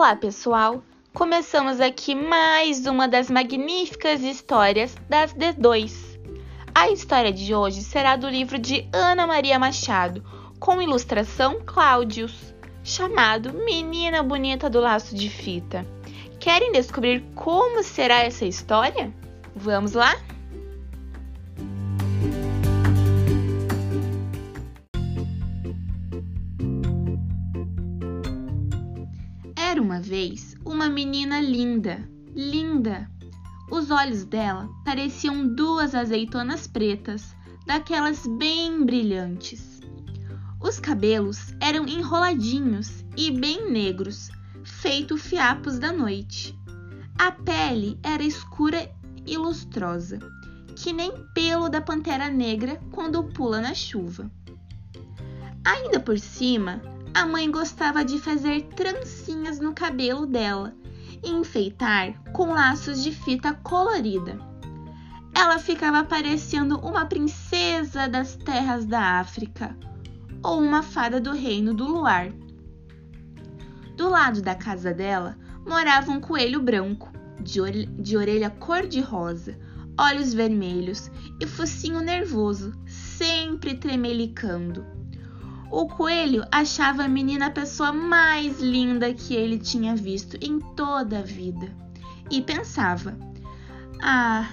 Olá, pessoal! Começamos aqui mais uma das magníficas histórias das D2. A história de hoje será do livro de Ana Maria Machado, com ilustração Cláudios, chamado Menina Bonita do Laço de Fita. Querem descobrir como será essa história? Vamos lá? Vez uma menina linda, linda. Os olhos dela pareciam duas azeitonas pretas, daquelas bem brilhantes. Os cabelos eram enroladinhos e bem negros, feito fiapos da noite. A pele era escura e lustrosa, que nem pelo da pantera negra quando pula na chuva. Ainda por cima, a mãe gostava de fazer trancinhas no cabelo dela e enfeitar com laços de fita colorida. Ela ficava parecendo uma princesa das terras da África ou uma fada do reino do luar. Do lado da casa dela morava um coelho branco, de, orelha, de orelha cor-de-rosa, olhos vermelhos e focinho nervoso, sempre tremelicando. O coelho achava a menina a pessoa mais linda que ele tinha visto em toda a vida e pensava: Ah,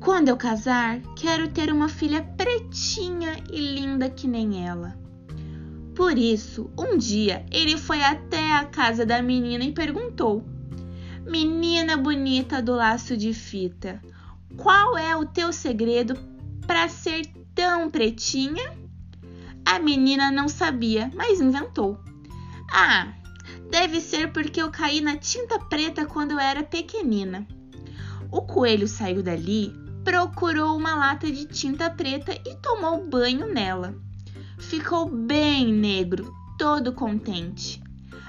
quando eu casar, quero ter uma filha pretinha e linda que nem ela. Por isso, um dia ele foi até a casa da menina e perguntou: Menina bonita do laço de fita, qual é o teu segredo para ser tão pretinha? A menina não sabia, mas inventou. Ah, deve ser porque eu caí na tinta preta quando eu era pequenina. O coelho saiu dali, procurou uma lata de tinta preta e tomou banho nela. Ficou bem negro, todo contente.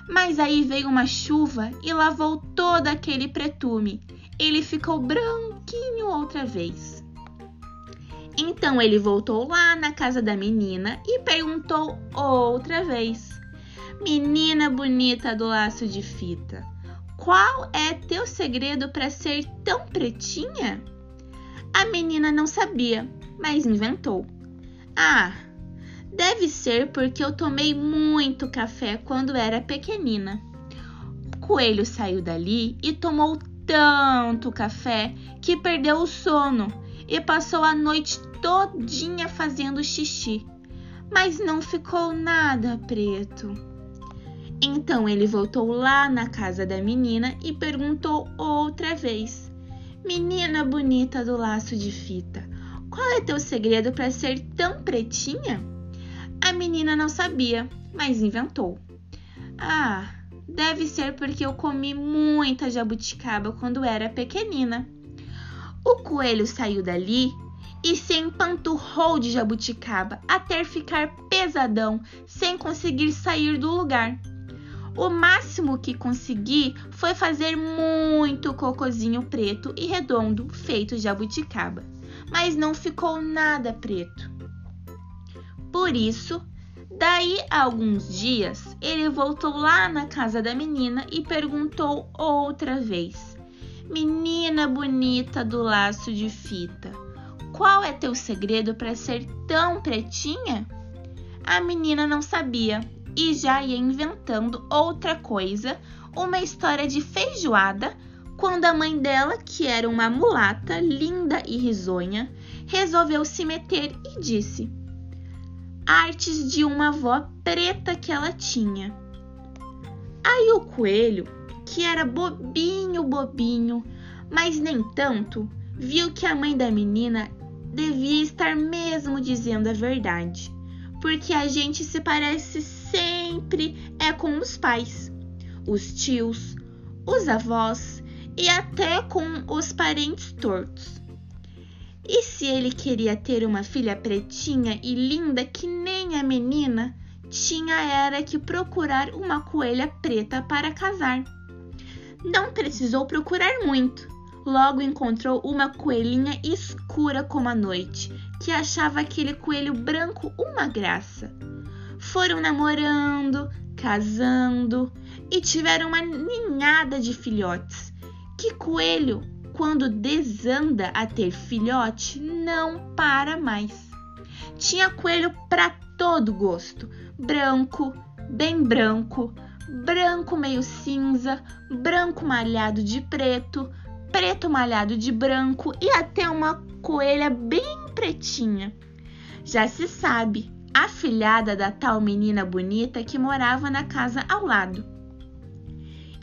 Mas aí veio uma chuva e lavou todo aquele pretume. Ele ficou branquinho outra vez. Então ele voltou lá na casa da menina e perguntou outra vez: Menina bonita do laço de fita, qual é teu segredo para ser tão pretinha? A menina não sabia, mas inventou. Ah, deve ser porque eu tomei muito café quando era pequenina. O coelho saiu dali e tomou tanto café que perdeu o sono e passou a noite todinha fazendo xixi, mas não ficou nada preto. Então ele voltou lá na casa da menina e perguntou outra vez: Menina bonita do laço de fita, qual é teu segredo para ser tão pretinha? A menina não sabia, mas inventou. Ah, deve ser porque eu comi muita jabuticaba quando era pequenina. O coelho saiu dali e se empanturrou de jabuticaba até ficar pesadão, sem conseguir sair do lugar. O máximo que consegui foi fazer muito cocozinho preto e redondo feito de jabuticaba, mas não ficou nada preto. Por isso, daí a alguns dias, ele voltou lá na casa da menina e perguntou outra vez: Menina bonita do laço de fita, qual é teu segredo para ser tão pretinha? A menina não sabia e já ia inventando outra coisa, uma história de feijoada, quando a mãe dela, que era uma mulata linda e risonha, resolveu se meter e disse: Artes de uma avó preta que ela tinha. Aí o coelho, que era bobinho, bobinho, mas nem tanto, viu que a mãe da menina devia estar mesmo dizendo a verdade, porque a gente se parece sempre é com os pais, os tios, os avós e até com os parentes tortos. E se ele queria ter uma filha pretinha e linda que nem a menina, tinha era que procurar uma coelha preta para casar. Não precisou procurar muito logo encontrou uma coelhinha escura como a noite, que achava aquele coelho branco uma graça. Foram namorando, casando e tiveram uma ninhada de filhotes. Que coelho, quando desanda a ter filhote, não para mais. Tinha coelho para todo gosto: branco, bem branco, branco meio cinza, branco malhado de preto, preto malhado de branco e até uma coelha bem pretinha. Já se sabe, a filhada da tal menina bonita que morava na casa ao lado.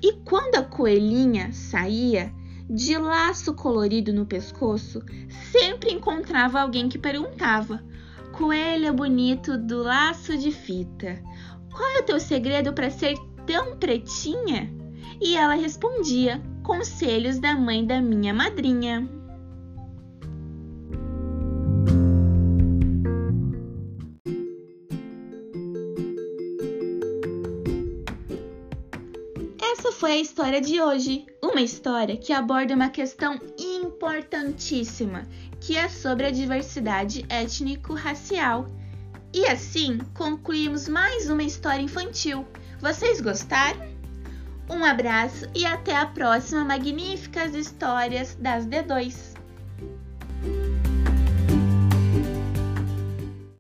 E quando a coelhinha saía, de laço colorido no pescoço, sempre encontrava alguém que perguntava: Coelho bonito do laço de fita, qual é o teu segredo para ser tão pretinha? E ela respondia: Conselhos da mãe da minha madrinha. Essa foi a história de hoje. Uma história que aborda uma questão importantíssima, que é sobre a diversidade étnico-racial. E assim concluímos mais uma história infantil. Vocês gostaram? Um abraço e até a próxima Magníficas Histórias das D2.